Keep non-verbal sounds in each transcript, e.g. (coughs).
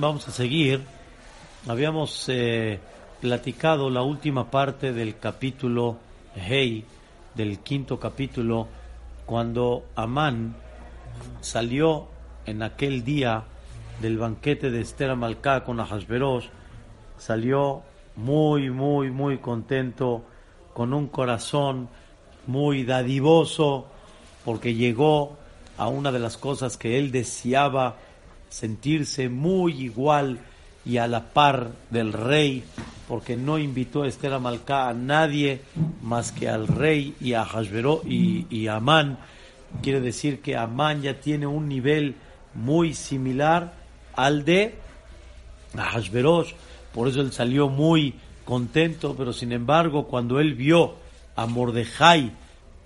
Vamos a seguir. Habíamos eh, platicado la última parte del capítulo Hey, del quinto capítulo, cuando Amán salió en aquel día del banquete de Esther Amalcá con Ahasverosh, salió muy, muy, muy contento con un corazón muy dadivoso, porque llegó a una de las cosas que él deseaba, sentirse muy igual y a la par del rey, porque no invitó a Esther Amalcá a nadie más que al rey y a Hashveró y, y a Amán. Quiere decir que Amán ya tiene un nivel muy similar al de Hashverosh, por eso él salió muy contento, pero sin embargo, cuando él vio a Mordejai,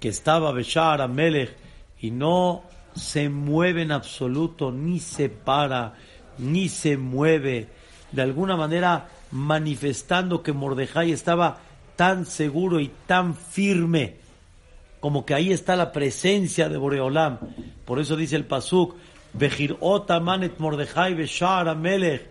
que estaba Beshar Amelech, y no se mueve en absoluto, ni se para, ni se mueve, de alguna manera manifestando que Mordejai estaba tan seguro y tan firme, como que ahí está la presencia de Boreolam. Por eso dice el Pasuk, Bejir Manet Mordejai Beshar Amelech,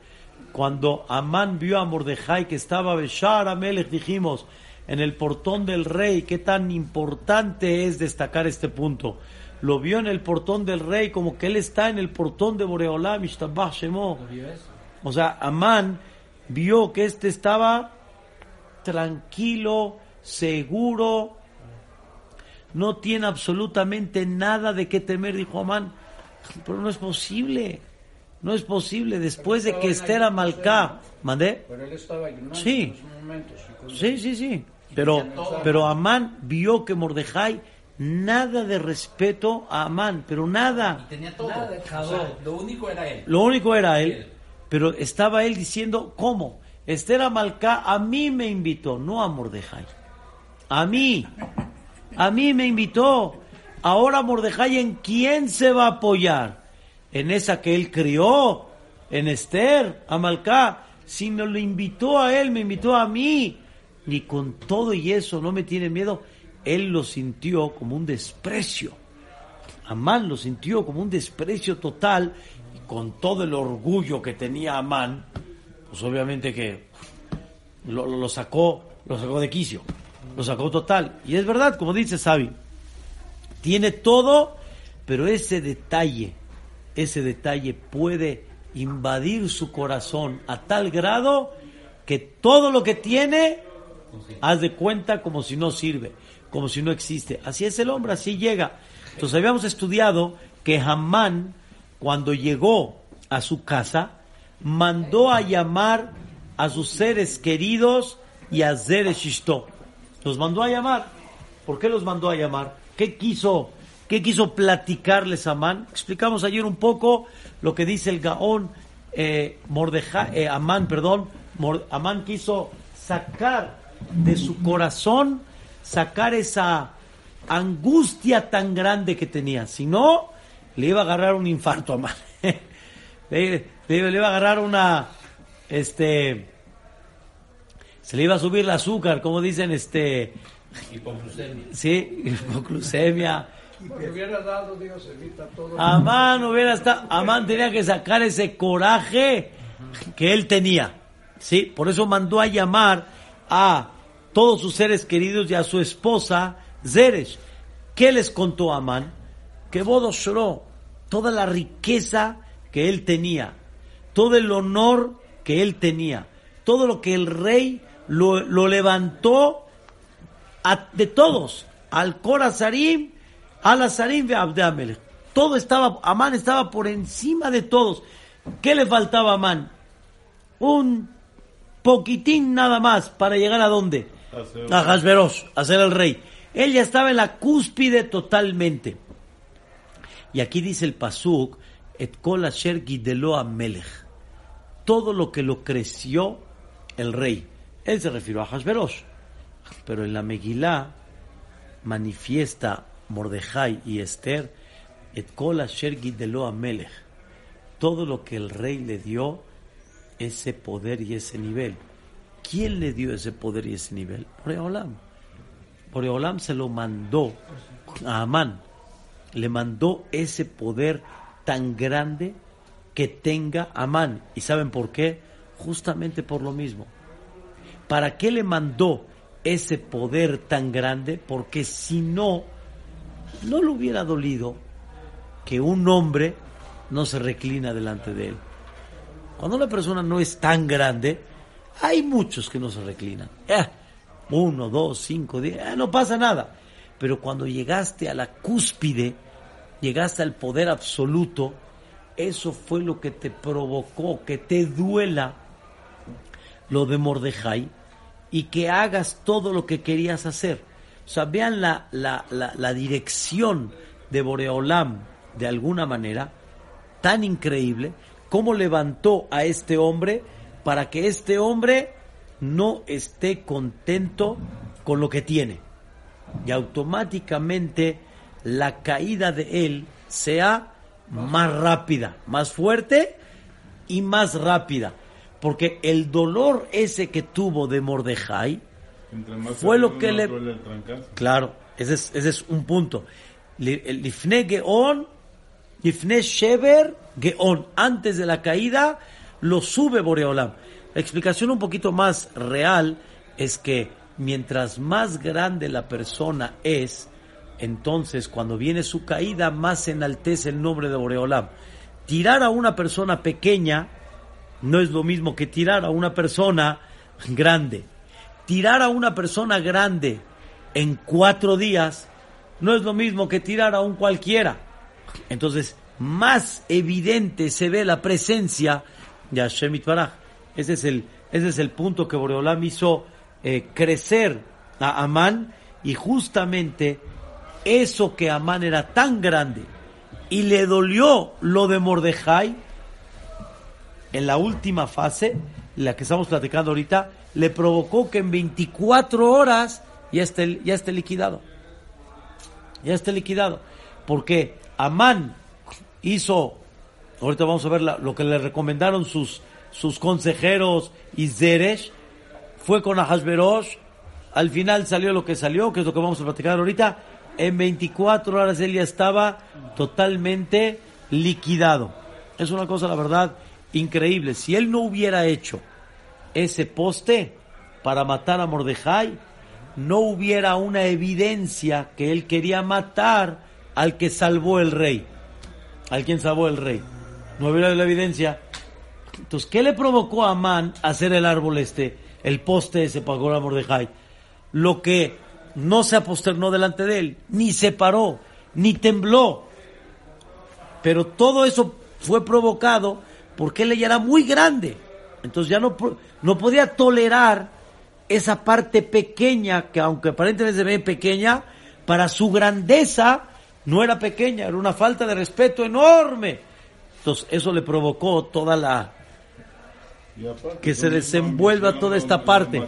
cuando Amán vio a Mordejai que estaba Beshar Amelech, dijimos, en el portón del rey, qué tan importante es destacar este punto. Lo vio en el portón del rey, como que él está en el portón de Boreolam, Shemo. O sea, Amán vio que este estaba tranquilo, seguro, no tiene absolutamente nada de qué temer, dijo Amán. Pero no es posible. No es posible después de que Esther Amalcá, ¿mandé? Pero él estaba sí. sí, sí, sí. Pero, pero Amán vio que Mordejai nada de respeto a Amán, pero nada. tenía todo. lo único era él. Lo único era él. Pero estaba él diciendo, ¿cómo? Esther Amalcá a mí me invitó, no a Mordejai. A mí. A mí me invitó. Ahora Mordejai, ¿en quién se va a apoyar? en esa que él crió, en Esther, Amalcá, sino lo invitó a él, me invitó a mí. Y con todo y eso no me tiene miedo, él lo sintió como un desprecio. Amán lo sintió como un desprecio total y con todo el orgullo que tenía Amán, pues obviamente que lo, lo, sacó, lo sacó de quicio, lo sacó total. Y es verdad, como dice Sabi, tiene todo, pero ese detalle ese detalle puede invadir su corazón a tal grado que todo lo que tiene, haz de cuenta como si no sirve, como si no existe. Así es el hombre, así llega. Entonces habíamos estudiado que Hamán, cuando llegó a su casa, mandó a llamar a sus seres queridos y a Zereshishto. Los mandó a llamar. ¿Por qué los mandó a llamar? ¿Qué quiso ¿Qué quiso platicarles Amán? Explicamos ayer un poco lo que dice el Gaón eh, eh Amán, perdón. Amán quiso sacar de su corazón, sacar esa angustia tan grande que tenía. Si no, le iba a agarrar un infarto (laughs) a Amán. le, iba a agarrar una, este, se le iba a subir el azúcar, como dicen, este, hipoglucemia. Sí, hipoglucemia hubiera dado, Dios evita todo. Amán hubiera estado, Amán tenía que sacar ese coraje que él tenía. ¿sí? Por eso mandó a llamar a todos sus seres queridos y a su esposa Zeresh. ¿Qué les contó Amán? Que Bodo toda la riqueza que él tenía, todo el honor que él tenía, todo lo que el rey lo, levantó de todos, al Corazarim Alazarim ve Todo estaba, Amán estaba por encima de todos. ¿Qué le faltaba a Amán? Un poquitín nada más para llegar a dónde? A Hasberos, a ser el rey. Él ya estaba en la cúspide totalmente. Y aquí dice el Pasuk, et kol asher melech. todo lo que lo creció el rey. Él se refirió a Hashverosh. Pero en la Megilá manifiesta Mordejai y Esther et kol asher gidelo Amelech. Todo lo que el rey le dio, ese poder y ese nivel. ¿Quién le dio ese poder y ese nivel? Boreolam. Boreolam se lo mandó a Amán. Le mandó ese poder tan grande que tenga Amán. ¿Y saben por qué? Justamente por lo mismo. ¿Para qué le mandó ese poder tan grande? Porque si no, no le hubiera dolido que un hombre no se reclina delante de él. Cuando una persona no es tan grande, hay muchos que no se reclinan. Eh, uno, dos, cinco, diez, eh, no pasa nada. Pero cuando llegaste a la cúspide, llegaste al poder absoluto, eso fue lo que te provocó que te duela lo de Mordejai y que hagas todo lo que querías hacer. O sea, vean la, la, la, dirección de Boreolam de alguna manera, tan increíble, cómo levantó a este hombre para que este hombre no esté contento con lo que tiene. Y automáticamente la caída de él sea más rápida, más fuerte y más rápida. Porque el dolor ese que tuvo de Mordejai fue lo que le... Claro, ese es, ese es un punto. Lifne Geon, Lifne Shever Geon, antes de la caída, lo sube Boreolam. La explicación un poquito más real es que mientras más grande la persona es, entonces cuando viene su caída, más enaltece el nombre de Boreolam. Tirar a una persona pequeña no es lo mismo que tirar a una persona grande. Tirar a una persona grande en cuatro días no es lo mismo que tirar a un cualquiera. Entonces, más evidente se ve la presencia de Hashem Itbaraj. Ese es el, ese es el punto que Boreolam hizo eh, crecer a Amán y justamente eso que Amán era tan grande y le dolió lo de Mordejai, en la última fase, la que estamos platicando ahorita, le provocó que en 24 horas ya esté, ya esté liquidado. Ya esté liquidado. Porque Amán hizo, ahorita vamos a ver lo que le recomendaron sus, sus consejeros y Zeresh, fue con Ahasverosh, al final salió lo que salió, que es lo que vamos a platicar ahorita, en 24 horas él ya estaba totalmente liquidado. Es una cosa, la verdad, increíble. Si él no hubiera hecho ese poste para matar a Mordejai, no hubiera una evidencia que él quería matar al que salvó el rey. Al quien salvó el rey. No hubiera la evidencia. Entonces, ¿qué le provocó a Amán hacer el árbol este, el poste ese para a Mordejai? Lo que no se aposternó delante de él, ni se paró, ni tembló. Pero todo eso fue provocado porque él ya era muy grande. Entonces ya no, no podía tolerar esa parte pequeña, que aunque aparentemente se ve pequeña, para su grandeza no era pequeña, era una falta de respeto enorme. Eso le provocó toda la... que se desenvuelva toda esta parte.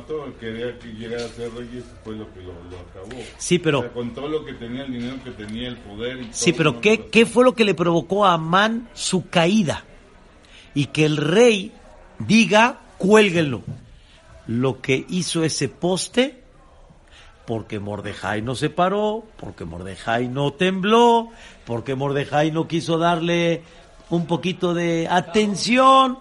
Sí, pero... con todo lo que tenía, el dinero que tenía, el poder... sí, pero ¿qué, ¿qué fue lo que le provocó a Amán su caída? y que el rey diga, cuélguenlo. Lo que hizo ese poste, porque Mordejai no se paró, porque Mordejai no tembló, porque Mordejai no quiso darle un poquito de atención,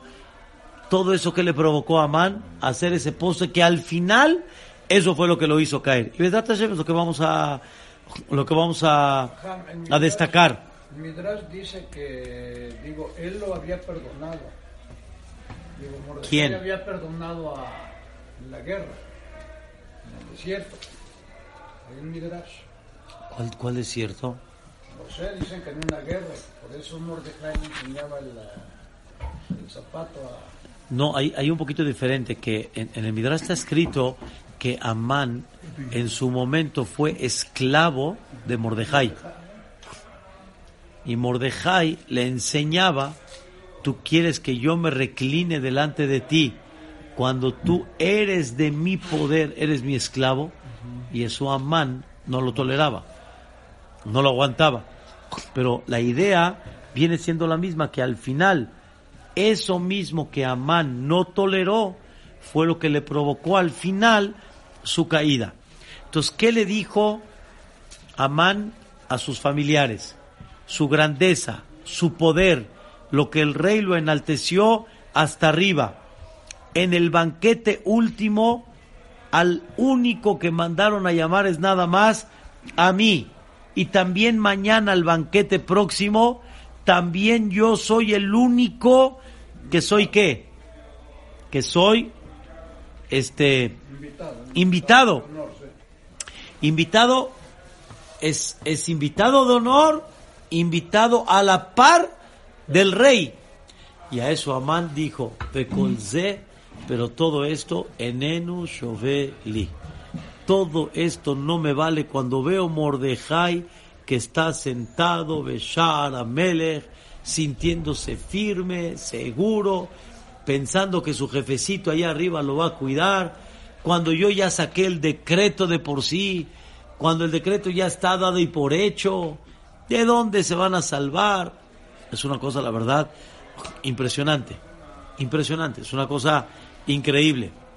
todo eso que le provocó a Amán hacer ese poste que al final eso fue lo que lo hizo caer. Y verdad es lo que vamos a lo que vamos a, a destacar. Midrash dice que, digo, él lo había perdonado. Digo, Mordecai ¿Quién? había perdonado a la guerra, en el desierto. Hay un Midrash. ¿Cuál, ¿Cuál desierto? No No, hay, hay un poquito diferente, que en, en el Midrash está escrito que Amán en su momento fue esclavo de Mordejai y Mordejai le enseñaba, tú quieres que yo me recline delante de ti cuando tú eres de mi poder, eres mi esclavo. Y eso Amán no lo toleraba, no lo aguantaba. Pero la idea viene siendo la misma, que al final eso mismo que Amán no toleró fue lo que le provocó al final su caída. Entonces, ¿qué le dijo Amán a sus familiares? Su grandeza, su poder, lo que el rey lo enalteció hasta arriba. En el banquete último, al único que mandaron a llamar es nada más a mí. Y también mañana al banquete próximo, también yo soy el único que soy qué? Que soy este invitado. Invitado es, es invitado de honor, invitado a la par del rey. Y a eso Amán dijo, pero todo esto, enenu li. Todo esto no me vale cuando veo Mordejai que está sentado, Beshar Amelech, sintiéndose firme, seguro, pensando que su jefecito allá arriba lo va a cuidar, cuando yo ya saqué el decreto de por sí, cuando el decreto ya está dado y por hecho, ¿de dónde se van a salvar? Es una cosa, la verdad, impresionante, impresionante, es una cosa increíble.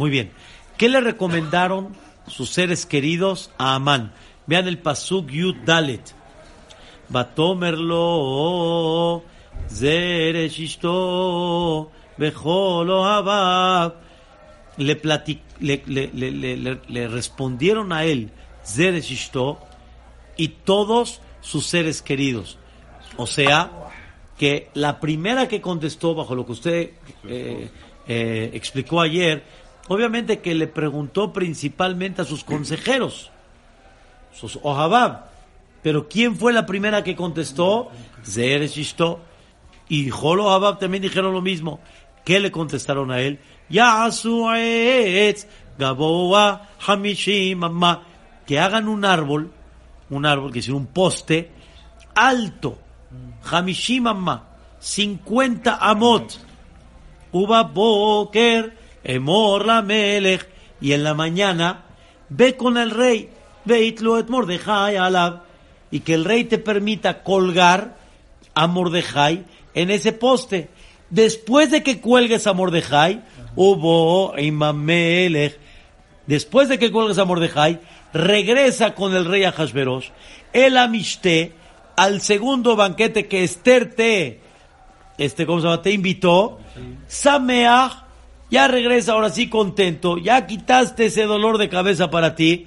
Muy bien, ¿qué le recomendaron sus seres queridos a Amán? Vean el Pasuk Yud Dalet. Batomerlo Zereshishto Bejolo Habab. Le, le, le, le, le, respondieron a él Zereshishto y todos sus seres queridos. O sea, que la primera que contestó, bajo lo que usted eh, eh, explicó ayer, obviamente que le preguntó principalmente a sus consejeros sos Ohabab. Pero ¿quién fue la primera que contestó? Zer Y Jolo Ohabab también dijeron lo mismo. ¿Qué le contestaron a él? Ya Gaboa Hamishim Que hagan un árbol, un árbol, que es un poste, alto. Hamishim 50 amot. Uba Boker, Emor la Melech. Y en la mañana, ve con el rey Mordejai alab, y que el rey te permita colgar a Mordejai en ese poste. Después de que cuelgues a Mordejai, hubo Imamelech, después de que cuelgues a Mordejai, regresa con el rey a Hashverosh, el amishte, al segundo banquete que Esther te, este, ¿cómo se llama? Te invitó, Sameach, ya regresa ahora sí contento, ya quitaste ese dolor de cabeza para ti.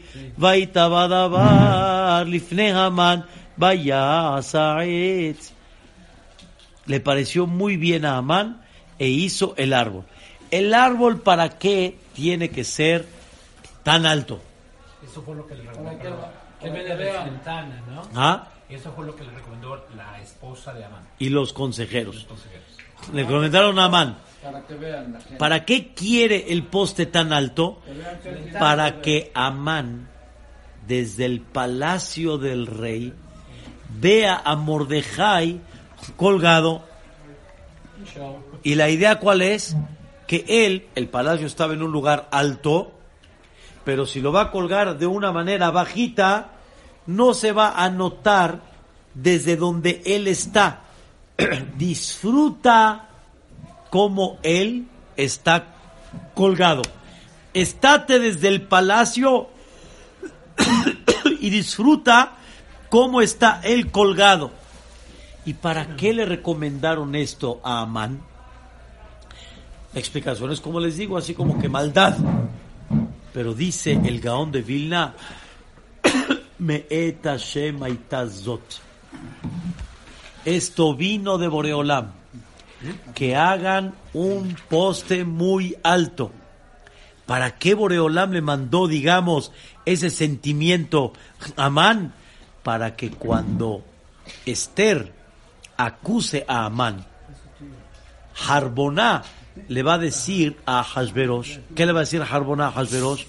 Le pareció muy bien a Amán e hizo el árbol. ¿El árbol para qué tiene que ser tan alto? Eso fue lo que le recomendó. ¿no? ¿Ah? Eso fue lo que le recomendó la esposa de Amán. Y los consejeros. Los consejeros. Le recomendaron a Amán. Para qué quiere el poste tan alto? Para que Amán, desde el palacio del rey, vea a Mordejai colgado. Y la idea cuál es? Que él, el palacio estaba en un lugar alto, pero si lo va a colgar de una manera bajita, no se va a notar desde donde él está. (clears throat) Disfruta cómo él está colgado. Estate desde el palacio (coughs) y disfruta cómo está él colgado. ¿Y para qué le recomendaron esto a Amán? La explicación es como les digo, así como que maldad. Pero dice el Gaón de Vilna, (coughs) me Esto vino de Boreolam que hagan un poste muy alto. ¿Para qué Boreolam le mandó, digamos, ese sentimiento a Amán? Para que cuando Esther acuse a Amán, Harboná le va a decir a Hashverosh, ¿qué le va a decir Harboná a Hashverosh?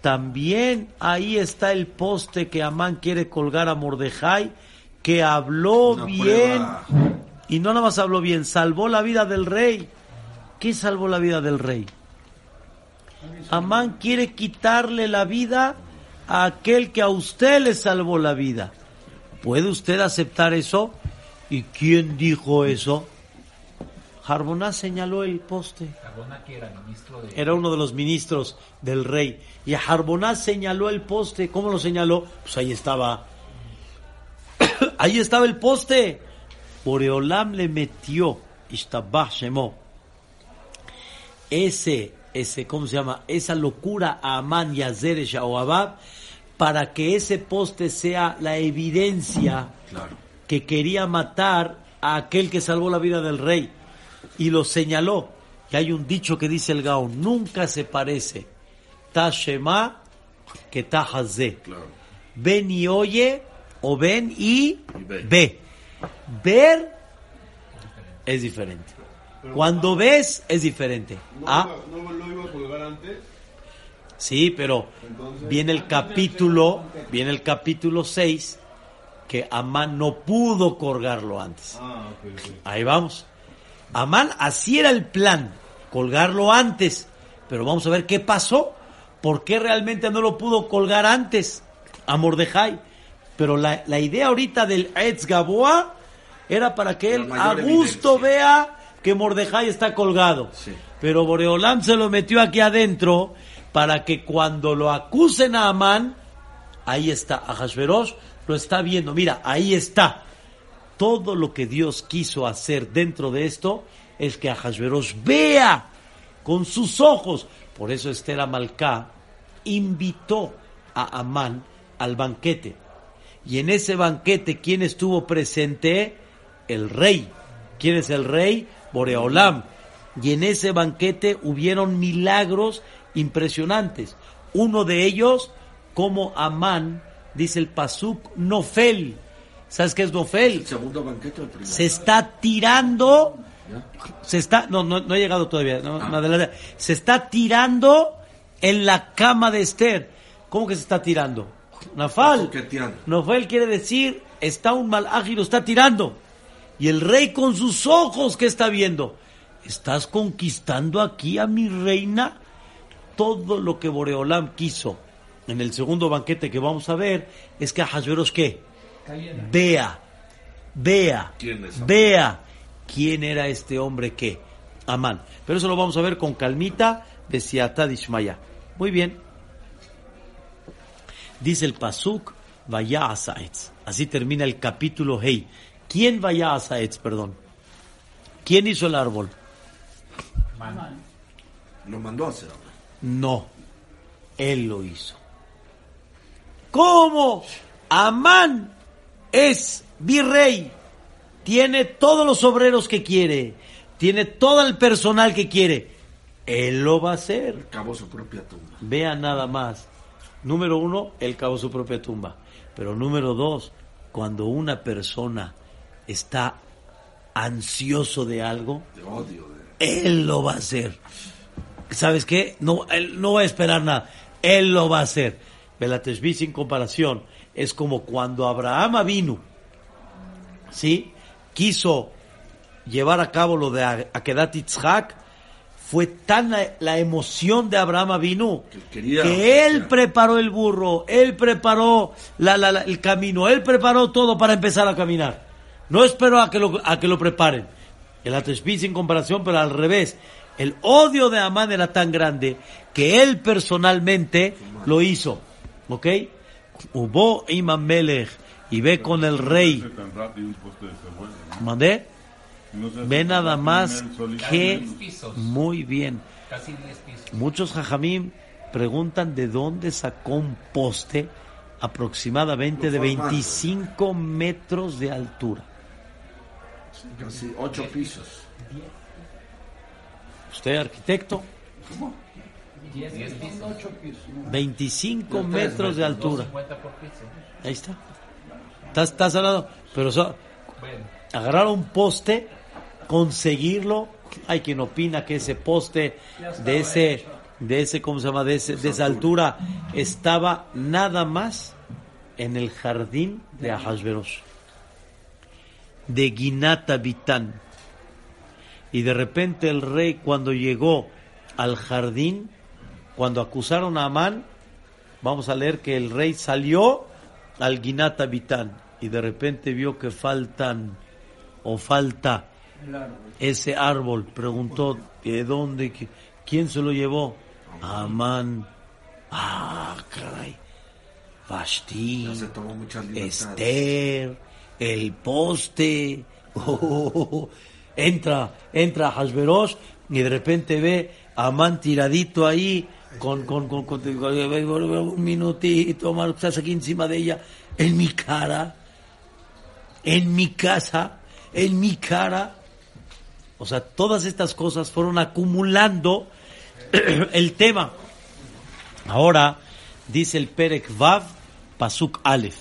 También ahí está el poste que Amán quiere colgar a Mordejai que habló Una bien prueba. Y no nada más habló bien, salvó la vida del rey. ¿Qué salvó la vida del rey? Amán quiere quitarle la vida a aquel que a usted le salvó la vida. ¿Puede usted aceptar eso? ¿Y quién dijo eso? Jarboná señaló el poste. Era uno de los ministros del rey. Y Jarboná señaló el poste. ¿Cómo lo señaló? Pues ahí estaba. (coughs) ahí estaba el poste. Boreolam le metió. Ishtabah Shemo. Ese, ese, ¿cómo se llama? Esa locura a Amán y a Zeresh a Oabab, para que ese poste sea la evidencia Claro. que quería matar a aquel que salvó la vida del rey y lo señaló. Que hay un dicho que dice el Gaón, nunca se parece Tashema que Tahazé. Claro. Ven y oye o ven y, Y ve. ve. Ver es diferente. Cuando ves es diferente. ¿No, Ah, no lo iba a colgar antes? Sí, pero viene el capítulo, viene el capítulo 6 que Amán no pudo colgarlo antes. Ah. Ahí vamos. Amán, así era el plan, colgarlo antes. Pero vamos a ver qué pasó. ¿Por qué realmente no lo pudo colgar antes a Mordejai? Pero la, la idea ahorita del Etz Gaboa era para que él a gusto evidencia. vea que Mordejai está colgado. Sí. Pero Boreolam se lo metió aquí adentro para que cuando lo acusen a Amán, ahí está, a Hashverosh lo está viendo. Mira, ahí está. Todo lo que Dios quiso hacer dentro de esto es que Ahasverosh vea con sus ojos. Por eso Esther Amalcá invitó a Amán al banquete. Y en ese banquete, ¿quién estuvo presente? El rey. ¿Quién es el rey? Boreolam. Y en ese banquete hubieron milagros impresionantes. Uno de ellos, como Amán, dice el Pasuk, Nofel. ¿Sabes qué es Nofel? ¿El segundo banquete o el primero? se está tirando, ¿Ya? se está, no, no, no he llegado todavía, no, no, adelante. se está tirando en la cama de Esther. ¿Cómo que se está tirando? Nafal. Nofel quiere decir, está un mal y lo está tirando. Y el rey con sus ojos, ¿qué está viendo? ¿Estás conquistando aquí a mi reina? Todo lo que Boreolam quiso en el segundo banquete que vamos a ver es que a Hashverosh, ¿qué? Vea, vea, ¿Quién es Amán? vea quién era este hombre que Amán. Pero eso lo vamos a ver con calmita de Siatad Ishmaya. Muy bien. Dice el Pasuk, vaya a Saetz. Así termina el capítulo Hey. ¿Quién vaya a Saetz, perdón? ¿Quién hizo el árbol? Lo mandó a hacer. No, él lo hizo. ¿Cómo? Amán es virrey, tiene todos los obreros que quiere, tiene todo el personal que quiere. Él lo va a hacer. Cavó su propia tumba. Vea nada más. Número uno, él cavó su propia tumba. Pero número dos, cuando una persona está ansioso de algo, De odio. De... él lo va a hacer. ¿Sabes qué? No, él no va a esperar nada. Él lo va a hacer. Belateshvi sin comparación es como cuando Abraham vino, ¿sí? Quiso llevar a cabo lo de Akedat Yitzhak, fue tan la, la emoción de Abraham vino Que él preparó el burro, él preparó la- la- la- el camino, él preparó todo para empezar a caminar. No esperó a que lo, a que lo preparen. El Ateshbi sin comparación, pero al revés. El odio de Amán era tan grande que él personalmente lo hizo. ¿Ok? Hubo Imam Melech y ve con el rey. ¿Mandé? Ve nada más que... Muy bien. Casi 10 pisos. Muchos jajamim preguntan de dónde sacó un poste aproximadamente de Lo formato. 25 metros de altura. Casi ocho pisos. Usted, arquitecto, 10 pisos. Ocho pisos. ¿no? 25 De tres metros de altura. 50 por piso. Ahí está. Estás, estás hablando, pero so- Bueno, agarrar un poste, conseguirlo. Hay quien opina que ese poste de ese, de ese, ¿cómo se llama? De, ese, de esa altura estaba nada más en el jardín de Ahasverosh. de Ginata Vitán. Y de repente el rey cuando llegó al jardín, cuando acusaron a Amán, vamos a leer que el rey salió al Ginata Vitán y de repente vio que faltan o falta ese árbol. Preguntó, ¿de dónde? ¿Qui- ¿Quién se lo llevó? Amán. Ah, caray. Vashti. Esther, el poste. (laughs) Oh, entra, entra Hashverosh y de repente ve a Amán tiradito ahí con, con, con, con- un minutito, Omar, estás aquí encima de ella, en mi cara, en mi casa, en mi cara. O sea, todas estas cosas fueron acumulando (clears throat) el tema. Ahora dice el Perek Vav, Pasuk Aleph.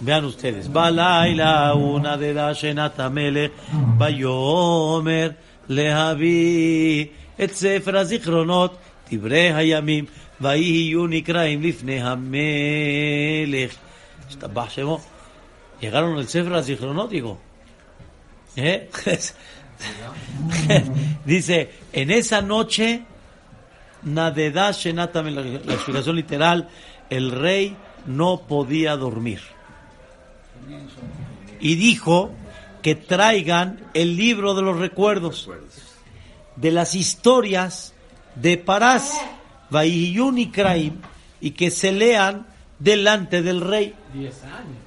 Vean ustedes. Balaila una de la Shenata Melech, Bayomer lehavi et Sefer הזיכרונות, דברי הימים, ויהיו נקראים לפני המלך. השתבח שמו. Llegaron el Sefer הזיכרונות, digo. ¿Eh? (laughs) (laughs) Dice, en esa noche Nadedá Shenatam, la, la explicación literal, el rey no podía dormir. Y dijo que traigan el libro de los recuerdos, de las historias de Parás, Vaiyun y Kraim, y que se lean delante del rey. 10 años.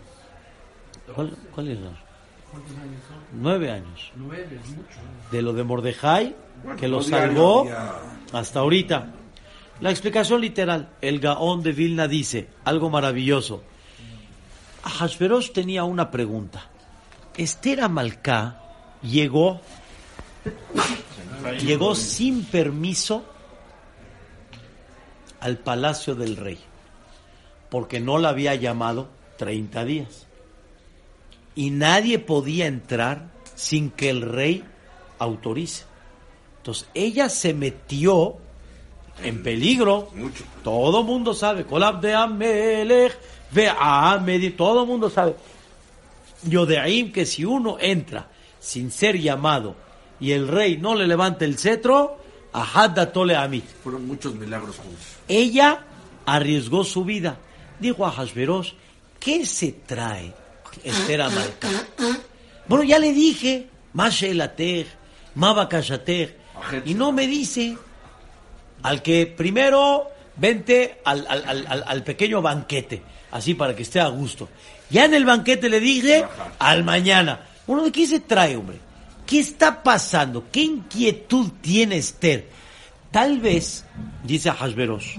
¿Cuál, cuál es? Nueve años. 9 es mucho. De lo de Mordejai, que lo salvó hasta ahorita. La explicación literal, el Gaón de Vilna dice algo maravilloso. Hashverosh tenía una pregunta. Esther Amalcá llegó, llegó sin permiso al palacio del rey, porque no la había llamado 30 días. Y nadie podía entrar sin que el rey autorice. Entonces ella se metió en peligro. Mucho. Todo mundo sabe. Colab de Amelech, ve a todo mundo sabe. Yodeim que si uno entra sin ser llamado y el rey no le levanta el cetro, Ahadda tole amit. Fueron muchos milagros juntos. Ella arriesgó su vida. Dijo a Hashverosh, ¿qué se trae Esther Amalcá? Bueno, ya le dije, Mashelatej, Mabakashatej, y no me dice al que primero vente al, al- al- pequeño banquete, así para que esté a gusto. Ya en el banquete le dije al mañana. Bueno, ¿de qué se trae, hombre? ¿Qué está pasando? ¿Qué inquietud tiene Esther? Tal vez, dice Hashverosh,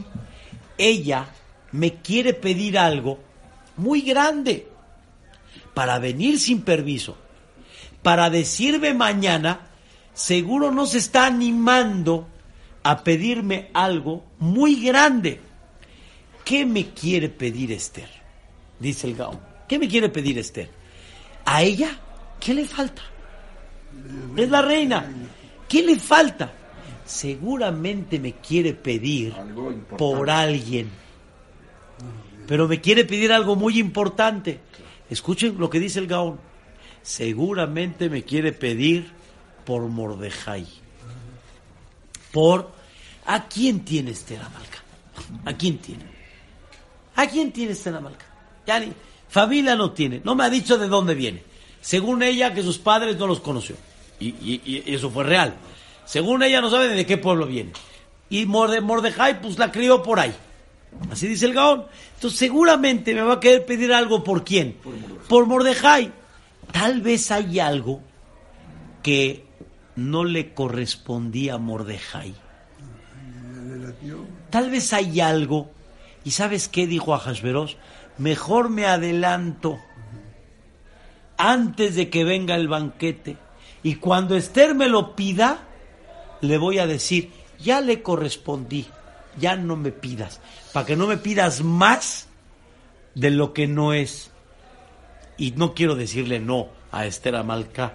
ella me quiere pedir algo muy grande para venir sin permiso, para decirme mañana, seguro no se está animando a pedirme algo muy grande. ¿Qué me quiere pedir Esther? Dice el Gaón. ¿Qué me quiere pedir Esther? ¿A ella? ¿Qué le falta? Es la reina. ¿Qué le falta? Seguramente me quiere pedir por alguien. Pero me quiere pedir algo muy importante. Escuchen lo que dice el Gaón. Seguramente me quiere pedir por Mordejai. Por ¿a quién tiene Esther Amalca? ¿A quién tiene? ¿A quién tiene Esther Amalca? Ya ni familia no tiene. No me ha dicho de dónde viene. Según ella que sus padres no los conoció. Y, eso fue real. Según ella no sabe de qué pueblo viene. Y Morde, Mordejai pues la crió por ahí. Así dice el Gaón. Entonces seguramente me va a querer pedir algo por quién. Por Mordejai. Tal vez hay algo que no le correspondía a Mordejai. Tal vez hay algo. ¿Y sabes qué dijo a? Mejor me adelanto antes de que venga el banquete. Y cuando Esther me lo pida, le voy a decir, ya le correspondí, ya no me pidas, para que no me pidas más de lo que no es. Y no quiero decirle no a Esther Amalcá.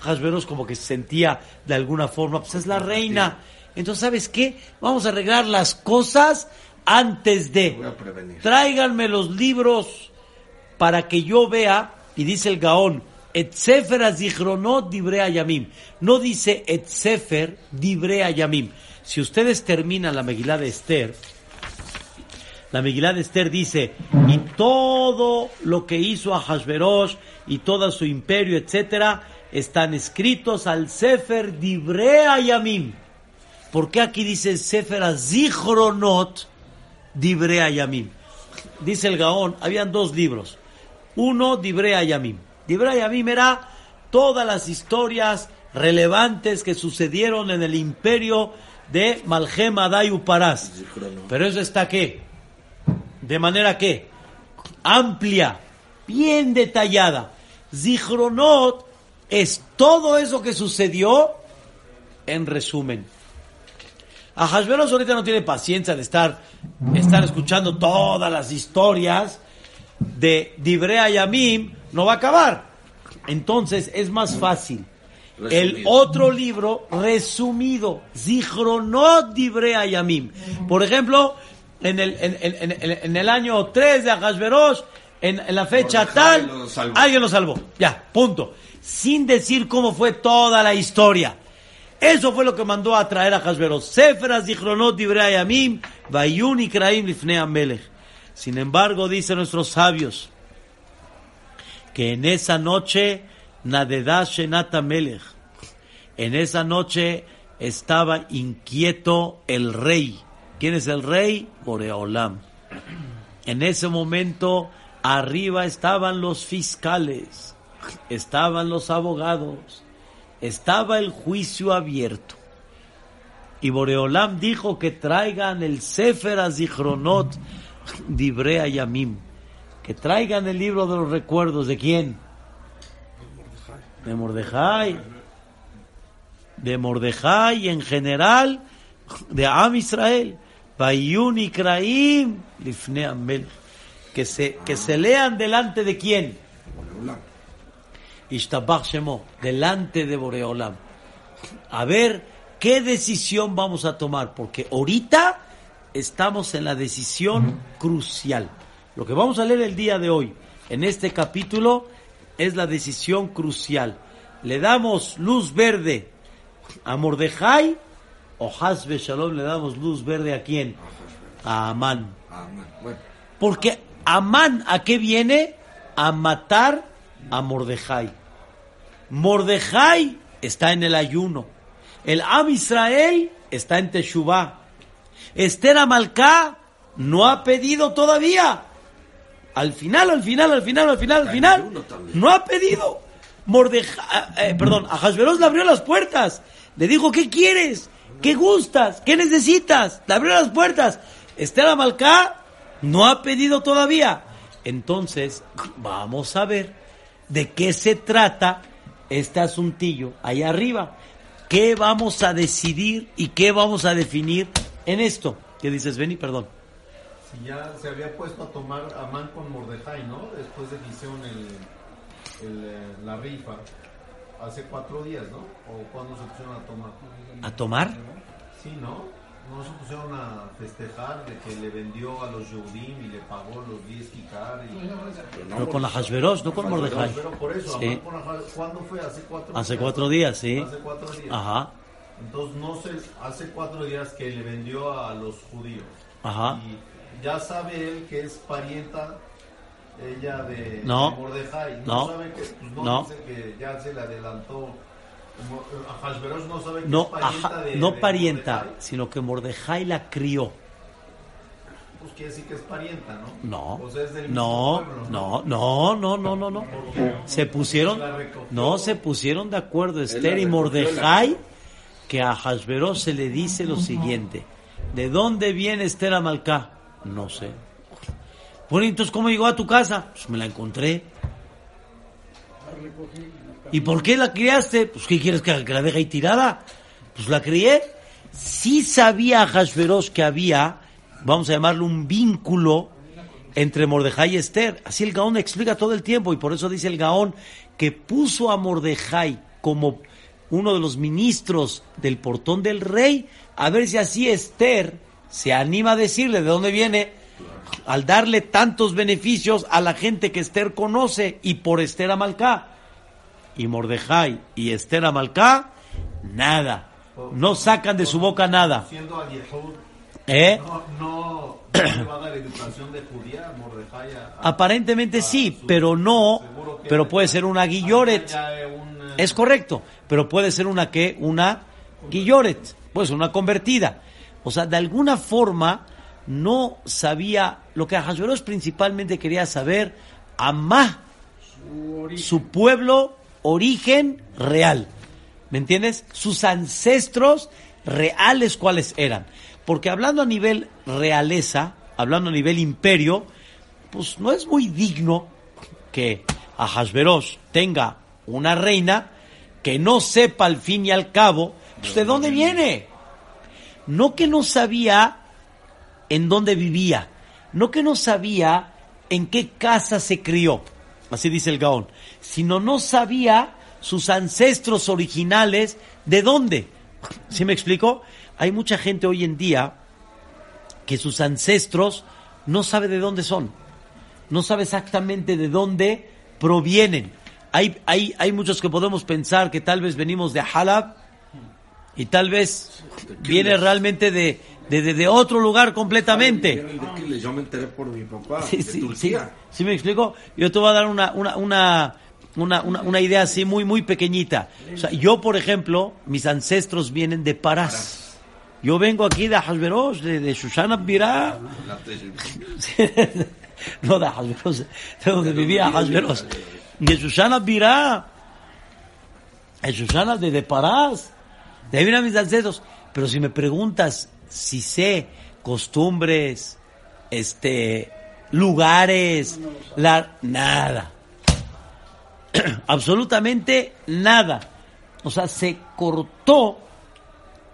Hashverosh como que se sentía de alguna forma, pues es la reina. Entonces, ¿sabes qué? Vamos a arreglar las cosas antes de. Voy a prevenir. Tráiganme los libros para que yo vea, y dice el Gaón, Et Sefer Azichronot Dibre Ayamim. No dice Et Sefer Dibre Ayamim. Si ustedes terminan la Megilá de Esther, la Megilá de Esther dice, y todo lo que hizo a Hashverosh y todo su imperio, etcétera, están escritos al Sefer Dibre Ayamim. ¿Por qué aquí dice Sefer Azichronot Dibre Ayamim? Dice el Gaón, habían dos libros. Uno, Dibre Ayamim. Dibre Ayamim era todas las historias relevantes que sucedieron en el imperio de Malhem Adai Uparaz. Pero eso está qué? De manera que amplia, bien detallada. Zichronot es todo eso que sucedió en resumen. A Hashverosh ahorita no tiene paciencia de estar, estar escuchando todas las historias de Dibrea Yamim, no va a acabar. Entonces es más fácil. El otro libro resumido, Zichronot Dibrea Yamim. Por ejemplo, en el, en, en- en- en el año 3 de Hashverosh, en, en la fecha tal, lo alguien lo salvó. Ya, punto. Sin decir cómo fue toda la historia. Eso fue lo que mandó a traer a Hashverosh. Sefer Zichronot Divrei Yamim, Vayun Ikraim Lifnei Amelech. Sin embargo, dicen nuestros sabios, que en esa noche, Nadedá Shenat Amelech, en esa noche estaba inquieto el rey. ¿Quién es el rey? Boreolam. En ese momento, arriba estaban los fiscales, estaban los abogados, estaba el juicio abierto. Y Boreolam dijo que traigan el Sefer Azichronot Dibrea Yamim. Que traigan el libro de los recuerdos. ¿De quién? De Mordejai. De Mordejai y en general de Am Israel. Que se, que se lean delante de quién? Ishtabach Shemo, delante de Boreolam. A ver qué decisión vamos a tomar, porque ahorita estamos en la decisión crucial. Lo que vamos a leer el día de hoy en este capítulo es la decisión crucial. Le damos luz verde a Mordejai o Hasbe Shalom le damos luz verde a quién? A Amán. Porque Amán, ¿a qué viene? A matar a Mordejai. Mordejai está en el ayuno. El Am Israel está en Teshuvah. Esther Amalcá no ha pedido todavía. Al final, al final, al final, al final, al final, no ha pedido. Mordejai, eh, perdón, a Hashverosh le abrió las puertas. Le dijo, ¿qué quieres? ¿Qué gustas? ¿Qué necesitas? Le abrió las puertas. Esther Amalcá no ha pedido todavía. Entonces, vamos a ver de qué se trata este asuntillo ahí arriba. ¿Qué vamos a decidir y qué vamos a definir en esto? ¿Qué dices, Benny? Perdón. Si ya se había puesto a tomar Amán con Mordejai, ¿no? Después de que hicieron el, el, eh, la rifa. Hace cuatro días, ¿no? ¿O cuando se pusieron a tomar? ¿A tomar? Sí, ¿no? No se pusieron a festejar de que le vendió a los Yehudim y le pagó los 10 kikar. Y... Pero con la Hashverosh, no con Mordejai. Pero por eso, Sí. Con Ajá- ¿cuándo fue? Hace cuatro Hace días. cuatro días, sí. Hace cuatro días. Ajá, Entonces, no sé, hace cuatro días que le vendió a los judíos. ajá. Y ya sabe él que es parienta ella de, No. de Mordejai. No. No, sabe que, pues no, No. dice que ya se le adelantó. A no sabe que No, es parienta ajá, de no de parienta, Mordejai. sino que Mordejai la crió. Pues quiere decir que es parienta, ¿no? No, O sea, es del mismo no, pueblo, no, no, no, no, no, no. Se pusieron, no se pusieron de acuerdo Esther y Mordejai que a Hashverosh se le dice lo siguiente: ¿De dónde viene Esther Amalcá? No sé. Bueno, entonces ¿cómo llegó a tu casa? Pues me la encontré. ¿Y por qué la criaste? Pues ¿qué quieres que, la deje ahí tirada? Pues la crié. Sí sabía Hashverosh que había, vamos a llamarlo un vínculo entre Mordejai y Esther. Así el Gaón explica todo el tiempo y por eso dice el Gaón que puso a Mordejai como uno de los ministros del portón del rey a ver si así Esther se anima a decirle de dónde viene al darle tantos beneficios a la gente que Esther conoce y por Esther Amalcá. y Mordejai y Esther Amalcá, nada. No sacan de su boca nada. Siendo a Yehud, ¿Eh? no, no, no le va a dar educación de judía a Mordejai. a- a- Aparentemente a sí, su- pero no, pero puede ser una guilloret. es un, Es correcto, pero puede ser una que, una guilloret, puede ser una convertida. O sea, de alguna forma no sabía lo que Ahasverosh principalmente quería saber, Amá, su pueblo, origen real. ¿Me entiendes? Sus ancestros reales cuáles eran. Porque hablando a nivel realeza, hablando a nivel imperio, pues no es muy digno que Ahasverosh tenga una reina que no sepa al fin y al cabo pues, de dónde viene. No que no sabía en dónde vivía, no que no sabía en qué casa se crió, así dice el Gaón, sino no sabía sus ancestros originales de dónde. (laughs) ¿Sí me explico? Hay mucha gente hoy en día que sus ancestros no sabe de dónde son, no sabe exactamente de dónde provienen. Hay, hay, hay muchos que podemos pensar que tal vez venimos de Halab y tal vez viene realmente de, de, de- de otro lugar completamente. Yo me enteré por mi papá, Sí, de sí, Turquía. ¿Sí me explico? Yo te voy a dar una, una, una, una, una, idea así muy, muy pequeñita. O sea, yo, por ejemplo, mis ancestros vienen de Parás. Yo vengo aquí de Hashverosh, de, de Shoshana Birá. (laughs) No de Hashverosh, de donde vivía Hashverosh. De Shoshana Birá. De Shoshana de, de Parás. De ahí vienen mis ancestros. Pero si me preguntas si sé costumbres, este, lugares, la, nada. (clears throat) Absolutamente nada. O sea, se cortó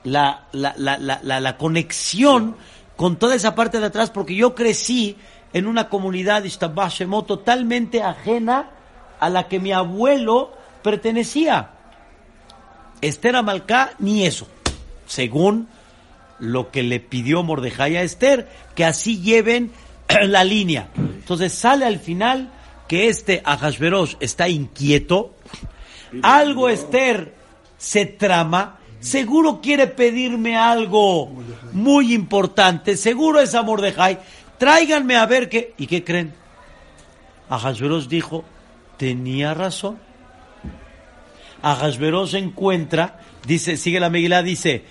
la, la, la, la, la, conexión con toda esa parte de atrás porque yo crecí en una comunidad Shemot, totalmente ajena a la que mi abuelo pertenecía. Esther Amalcá, ni eso, según lo que le pidió Mordejai a Esther, que así lleven (clears throat) la línea. Entonces sale al final que este Ahasverosh está inquieto, algo Esther se trama, seguro quiere pedirme algo muy importante, seguro es a Mordejai, tráiganme a ver qué. ¿Y qué creen? Ahasverosh dijo, tenía razón. Ahasverosh encuentra, dice, sigue la Megilá, dice,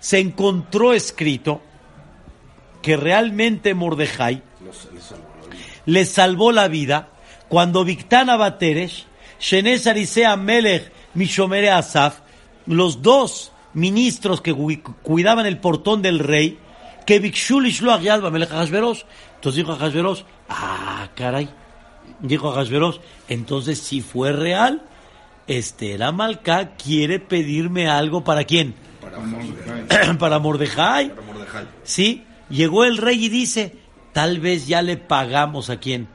se encontró escrito que realmente Mordejai le salvó la vida cuando Victana Bateresh, Shenesh Arisea Melech, Mishomere Asaf, los dos ministros que cu- cuidaban el portón del rey, que Bikshulish lo Melech Ahasverosh. Entonces dijo Ahasverosh, ah, caray. Dijo Ahasverosh, entonces si fue real, Esther Amalcá quiere pedirme algo para quién? Para Mordejai. (clears throat) para Mordejai. Para Mordejai. Sí, llegó el rey y dice, tal vez ya le pagamos a quién?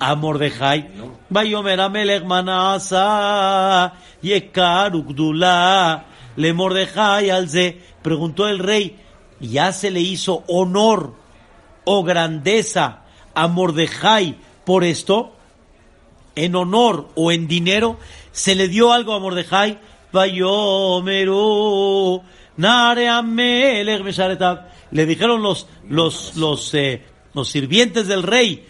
A Mordejai. Vayomer Amelech Manasa, Yekar Ugdulá, le Mordejai alze. Preguntó el rey, ¿ya se le hizo honor o grandeza a Mordejai por esto? En honor o en dinero, se le dio algo a Mordejai. Le dijeron los, los, los, eh, los sirvientes del rey,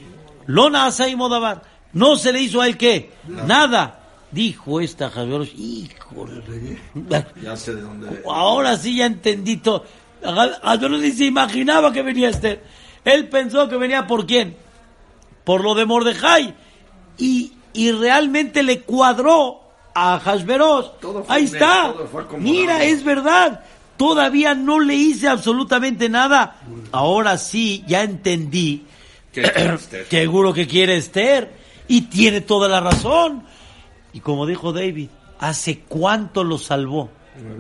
Lona Modabar. No se le hizo a él qué? Nada. Dijo esta Javier, híjole. Ya sé de dónde. Ahora sí ya entendí todo. Javier ni se imaginaba que venía este. Él pensó que venía por quién? Por lo de Mordejai. Y, y realmente le cuadró a fue Ahí está. Mira, es verdad. Todavía no le hice absolutamente nada. Ahora sí, ya entendí. (clears throat) Seguro que quiere Esther. Y tiene toda la razón. Y como dijo David, ¿hace cuánto lo salvó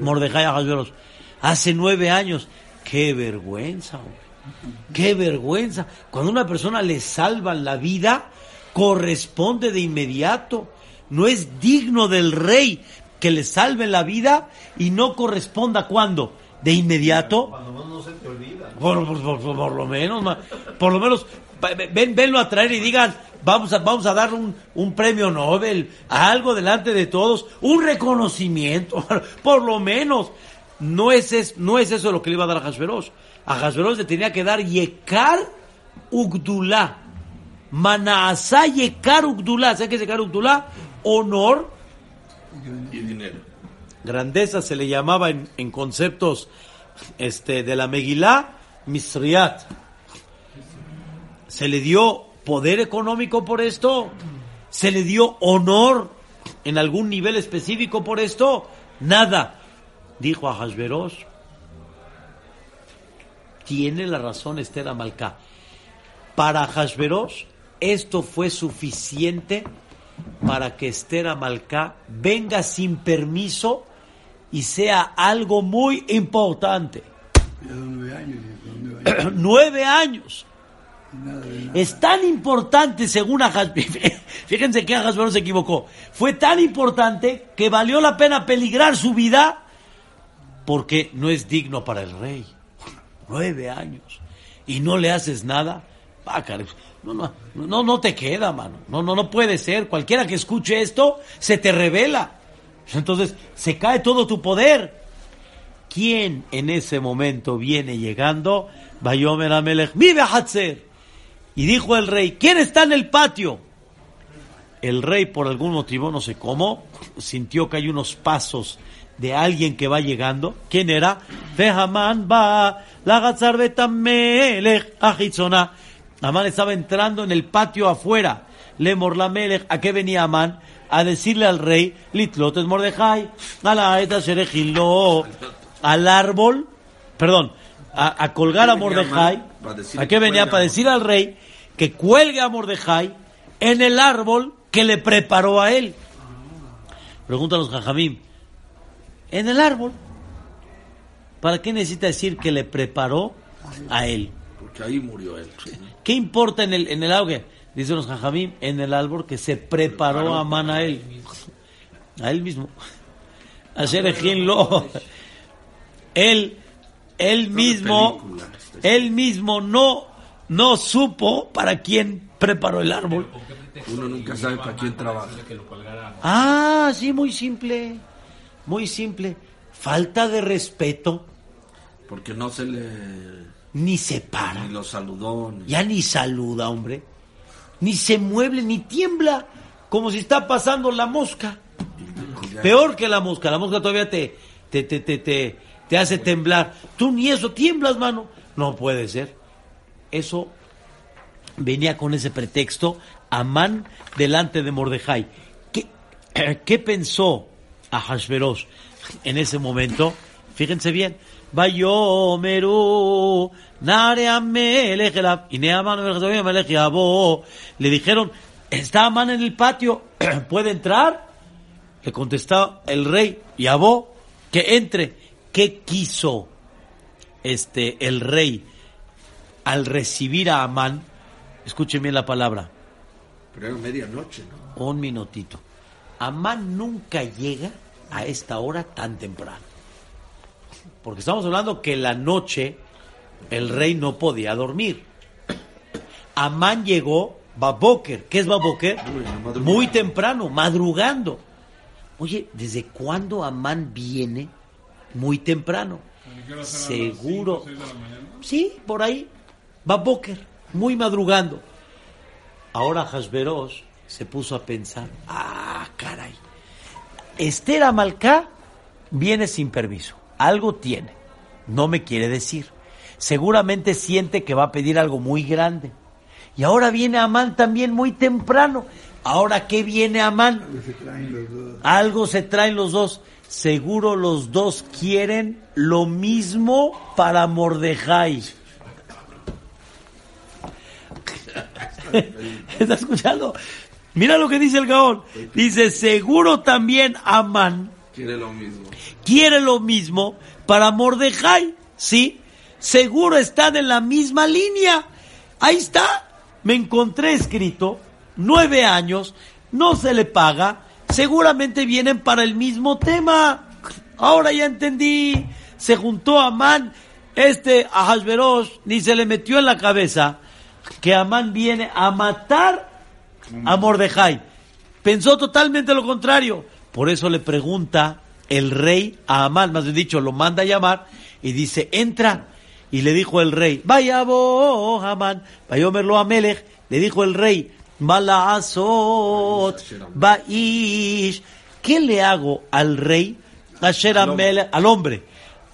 Mordejai a? Hace nueve años. ¡Qué vergüenza! hombre. ¡Qué vergüenza! Cuando a una persona le salvan la vida, corresponde de inmediato. No es digno del rey que le salven la vida y no corresponda cuando. De inmediato. Cuando no se te olvida. Por, por- por- por lo menos, por lo menos Ven, venlo a traer y digan, vamos a, vamos a dar un, un premio Nobel, algo delante de todos, un reconocimiento, (laughs) por lo menos. No es, es- no es eso lo que le iba a dar a Hashverosh. A Hashverosh le tenía que dar Yekar Ugdulá. Manaasá Yekar Ugdulá. ¿Sabes qué es Yekar Ugdulá? Honor, Y dinero. grandeza se le llamaba en, en conceptos este, de la Megilá, Misriat. Se le dio poder económico por esto, se le dio honor en algún nivel específico por esto, nada. Dijo a Hashverosh, tiene la razón Esther Amalcá. Para Hashverosh, esto fue suficiente para que Esther Amalcá venga sin permiso y sea algo muy importante. (clears throat) Nueve años. ya son nueve años. Nueve años. Nada de nada. Es tan importante, según Ahasverosh, (laughs) fíjense que Ahasverosh se equivocó, fue tan importante que valió la pena peligrar su vida porque no es digno para el rey. Nueve años. Y no le haces nada. No, no, no, no te queda, mano. No, no, no puede ser. Cualquiera que escuche esto se te revela. Entonces se cae todo tu poder. ¿Quién en ese momento viene llegando? Bayomer Amelech. Y dijo el rey, ¿quién está en el patio? El rey, por algún motivo, no sé cómo, sintió que hay unos pasos de alguien que va llegando. ¿Quién era? Va, ahitzona. Amán estaba entrando en el patio afuera. Le morlamelech, ¿a qué venía Amán? A decirle al rey, litlotes mordejai, a la eta al árbol, perdón, a, a colgar a Mordejai. ¿A qué venía? Para decir al rey que cuelgue a Mordejai en el árbol que le preparó a él. Pregunta a los jajamim. En el árbol. ¿Para qué necesita decir que le preparó a él? Porque ahí murió él. ¿Qué importa en el, en el auge? Dicen los jajamim, en el árbol que se preparó a Amán a él. A él mismo. (laughs) A Sherejin lo. Él, él mismo, este. él mismo no, no supo para quién preparó el árbol. Uno nunca sabe para quién trabaja. Ah, sí, muy simple. Muy simple. Falta de respeto. Porque no se le. Ni se para. Ni lo saludó. ni- Ya ni saluda, hombre. Ni se mueve, ni tiembla. Como si está pasando la mosca. Peor que la mosca. La mosca todavía te, te, te, te, te, te hace temblar. Tú ni eso tiemblas, mano. No puede ser. Eso venía con ese pretexto. Amán delante de Mordejai. ¿Qué, (clears throat) qué pensó a Hashverosh en ese momento? Fíjense bien. Yabo. Le dijeron, está Amán en el patio, (clears throat) ¿puede entrar? Le contestó el rey, Yabó, que entre. ¿Qué quiso este el rey al recibir a Amán? Escuchen bien la palabra. Pero era medianoche, ¿no? Un minutito. Amán nunca llega a esta hora tan temprano. Porque estamos hablando que la noche el rey no podía dormir. Amán llegó Baboker. ¿Qué es Baboker? Muy temprano, madrugando. Oye, ¿desde cuándo Amán viene muy temprano? Seguro. Sí, por ahí. Baboker, muy madrugando. Ahora Hashverosh se puso a pensar, ah, caray, Esther Amalcá viene sin permiso, algo tiene, no me quiere decir. Seguramente siente que va a pedir algo muy grande. Y ahora viene Amán también muy temprano. Ahora, ¿qué viene Amán? Se traen los dos. Algo se traen los dos. Seguro los dos quieren lo mismo para Mordejai. (laughs) ¿Está escuchando? Mira lo que dice el Gaón. Dice, seguro también Amán Quiere lo mismo. quiere lo mismo para Mordejai. ¿Sí? Seguro están en la misma línea. Ahí está. Me encontré escrito. Nueve años. No se le paga. Seguramente vienen para el mismo tema. Ahora ya entendí. Se juntó Amán. Este a Hashverosh ni se le metió en la cabeza que Amán viene a matar a Mordejai. Pensó totalmente lo contrario. Por eso le pregunta el rey a Amán, más bien dicho, lo manda a llamar y dice, entra. Y le dijo el rey, vaya vos, Amán, vayomerlo a Melech. Le dijo el rey, Malaazot, Baish. ¿Qué le hago al rey? Asher al hombre.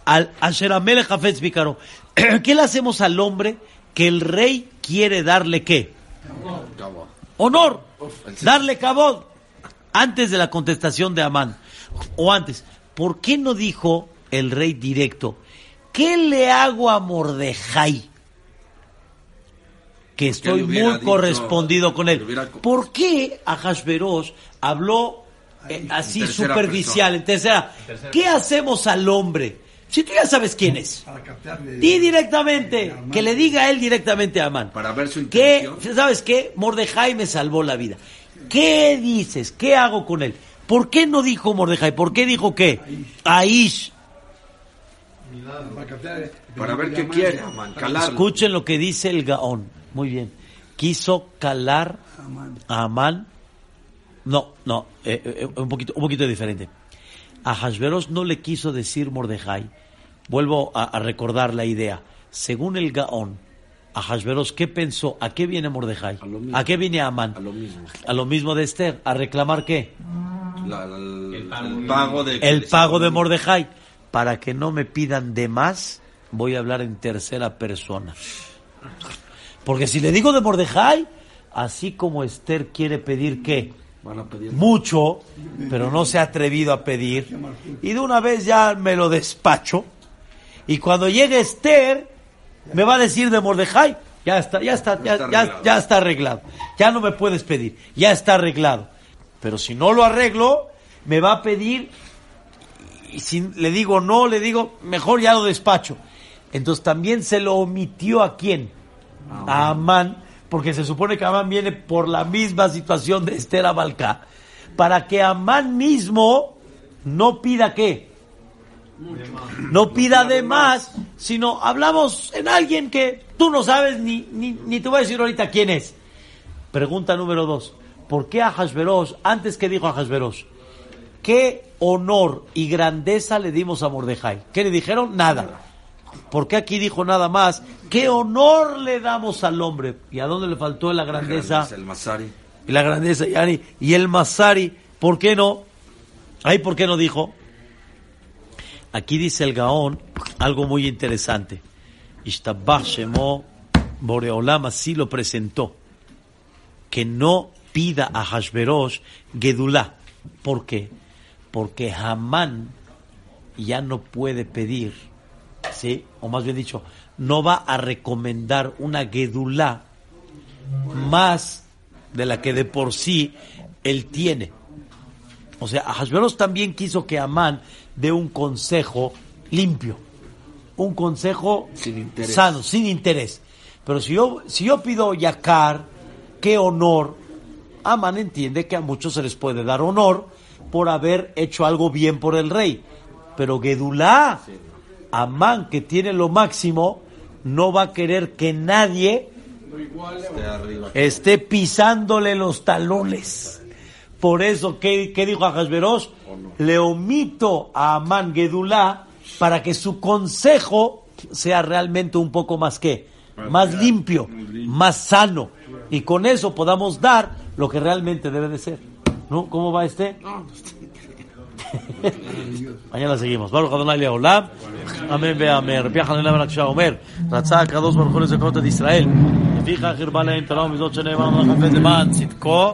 Al Asher Amelech Hafetz Bícaro. (clears throat) ¿Qué le hacemos al hombre que el rey quiere darle qué? Honor. Darle cabod. Antes de la contestación de Amán. O antes. ¿Por qué no dijo el rey directo? ¿Qué le hago a Mordejai? Que estoy muy dicho- correspondido con él. hubiera- ¿Por qué Ahashverosh habló eh, así tercera superficial, en tercera? ¿Qué hacemos al hombre? Si tú ya sabes quién es. Di directamente, que le diga a él directamente a Amán. Para ver su ¿Qué, intención. ¿Sabes qué? Mordejai me salvó la vida. ¿Qué dices? ¿Qué hago con él? ¿Por qué no dijo Mordejai? ¿Por qué dijo qué? Aish. Para ver qué quiere. Escuchen lo que dice el Gaón. Muy bien. Quiso calar a Amán. No, no, eh, eh, un, poquito, un poquito diferente. A Hashverosh no le quiso decir Mordejai. Vuelvo a, a recordar la idea. Según el Gaón, a Hashverosh, ¿qué pensó? ¿A qué viene Mordejai? A lo mismo. ¿A qué viene Amán? A lo mismo. A lo mismo de Esther. ¿A reclamar qué? La- la- el, pago de... El pago de Mordejai. Para que no me pidan de más, voy a hablar en tercera persona. Porque si le digo de Mordejai, así como Esther quiere pedir qué? Van a pedir... Mucho, pero no se ha atrevido a pedir. Y de una vez ya me lo despacho. Y cuando llegue Esther, me va a decir de Mordejai, ya está, ya está, ya, está ya- arreglado. ya está arreglado. Ya no me puedes pedir, ya está arreglado. Pero si no lo arreglo, me va a pedir y si le digo no, le digo, mejor ya lo despacho. Entonces también se lo omitió a quién? A Amán, porque se supone que Amán viene por la misma situación de Esther Abalcá, para que Amán mismo no pida qué. No pida de más, sino hablamos en alguien que tú no sabes ni, ni, ni te voy a decir ahorita quién es. Pregunta número dos. ¿Por qué a Hashverosh, antes que dijo a Hashverosh, qué honor y grandeza le dimos a Mordejai? ¿Qué le dijeron? Nada. ¿Por qué aquí dijo nada más? ¿Qué honor le damos al hombre? ¿Y a dónde le faltó la grandeza? El Masari. Y la grandeza, Yani, y el Masari, ¿por qué no? Ahí, ¿por qué no dijo? Aquí dice el Gaón algo muy interesante. Ishtabach Shemo Boreolam así lo presentó. Que no pida a Hashverosh Gedulá. ¿Por qué? Porque Hamán ya no puede pedir, ¿sí? O más bien dicho, no va a recomendar una Gedulá más de la que de por sí él tiene. O sea, Ahasveros también quiso que Amán dé un consejo limpio, un consejo Sin interés. sano, sin interés. Pero si yo, si yo pido yakar, qué honor, Amán entiende que a muchos se les puede dar honor por haber hecho algo bien por el rey. Pero Gedulá, Amán, que tiene lo máximo, no va a querer que nadie esté pisándole los talones. Por eso, ¿qué, qué dijo Ahasverosh? Le omito a Amán Gedulá para que su consejo sea realmente un poco más que, más limpio, más sano. Y con eso podamos dar lo que realmente debe de ser. ¿No? ¿Cómo va este? mañana seguimos. Baruch Adonai Leolam. Amén ואמן. רבי יחנן למה נקשה אומר, רצה הקדוש ברוך הוא לזכות את ישראל. לפיכך הרבה להם תורה ומזאת שנאמר חפץ למען צדקו,